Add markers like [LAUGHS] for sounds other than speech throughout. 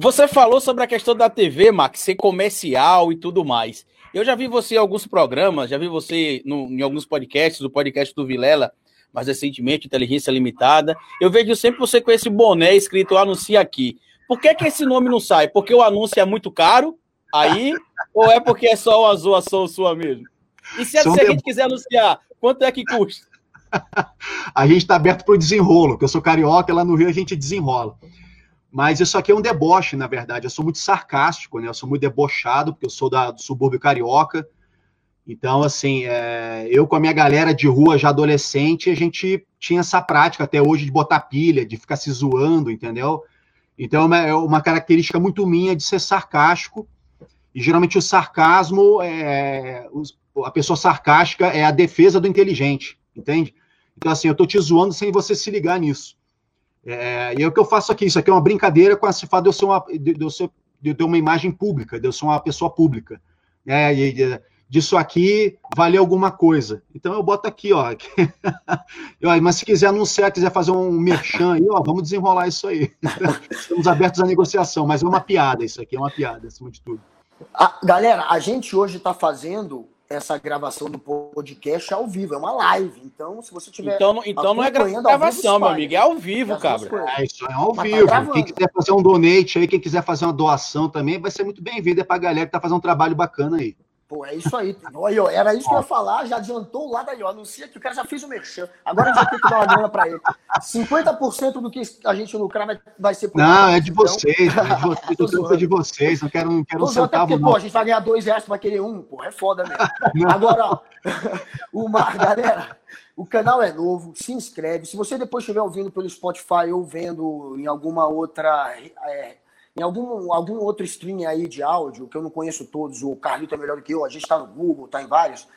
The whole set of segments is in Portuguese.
Você falou sobre a questão da TV, Max, ser comercial e tudo mais. Eu já vi você em alguns programas, já vi você no, em alguns podcasts, o podcast do Vilela, mais recentemente, Inteligência Limitada. Eu vejo sempre você com esse boné escrito Anuncia Aqui. Por que, que esse nome não sai? Porque o anúncio é muito caro aí? ou é porque é só uma zoação sua mesmo? E se, se a gente quiser anunciar, quanto é que custa? [LAUGHS] a gente está aberto para o desenrolo, que eu sou carioca, lá no Rio a gente desenrola. Mas isso aqui é um deboche, na verdade. Eu sou muito sarcástico, né? Eu sou muito debochado, porque eu sou da, do subúrbio carioca. Então, assim, é, eu com a minha galera de rua já adolescente, a gente tinha essa prática até hoje de botar pilha, de ficar se zoando, entendeu? Então, é uma, é característica muito minha de ser sarcástico. E geralmente o sarcasmo, é, a pessoa sarcástica é a defesa do inteligente, entende? Então, assim, eu estou te zoando sem você se ligar nisso. É, e é o que eu faço aqui. Isso aqui é uma brincadeira com a fato de eu ser uma, de, de eu ter uma imagem pública, de eu ser uma pessoa pública. É, e, de, disso aqui valer alguma coisa. Então eu boto aqui, [LAUGHS] ó. Mas se quiser anunciar, quiser fazer um merchan aí, ó, vamos desenrolar isso aí. [LAUGHS] Estamos abertos à negociação, mas é uma piada isso aqui, é uma piada, acima de tudo. A, galera, a gente hoje está fazendo essa gravação do podcast ao vivo, é uma live. Então, se você tiver. Então, então não é gravação, meu amigo, é ao vivo, cabra. É, isso é ao Mas tá vivo. Tá quem quiser fazer um donate aí, quem quiser fazer uma doação também, vai ser muito bem-vindo. É pra galera que tá fazendo um trabalho bacana aí. Pô, é isso aí. Olha, era isso que eu ia falar, já adiantou o lado aí, ó. Anuncia que o cara já fez o merchan. Agora a gente tem que dar uma grana pra ele. 50% do que a gente lucrar vai, vai ser por Não, é de então. vocês, é de vocês, [LAUGHS] é de vocês. Não quero, não quero um centavo, porque. Pô, a gente vai ganhar dois reais pra querer um, pô, é foda mesmo. [LAUGHS] Agora, ó, [LAUGHS] o Mar, galera, o canal é novo, se inscreve. Se você depois estiver ouvindo pelo Spotify ou vendo em alguma outra. É, em algum, algum outro stream aí de áudio, que eu não conheço todos, o Carlito é melhor do que eu, a gente está no Google, está em vários.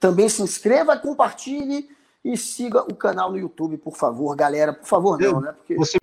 Também se inscreva, compartilhe e siga o canal no YouTube, por favor, galera. Por favor, não, né? Porque... Você...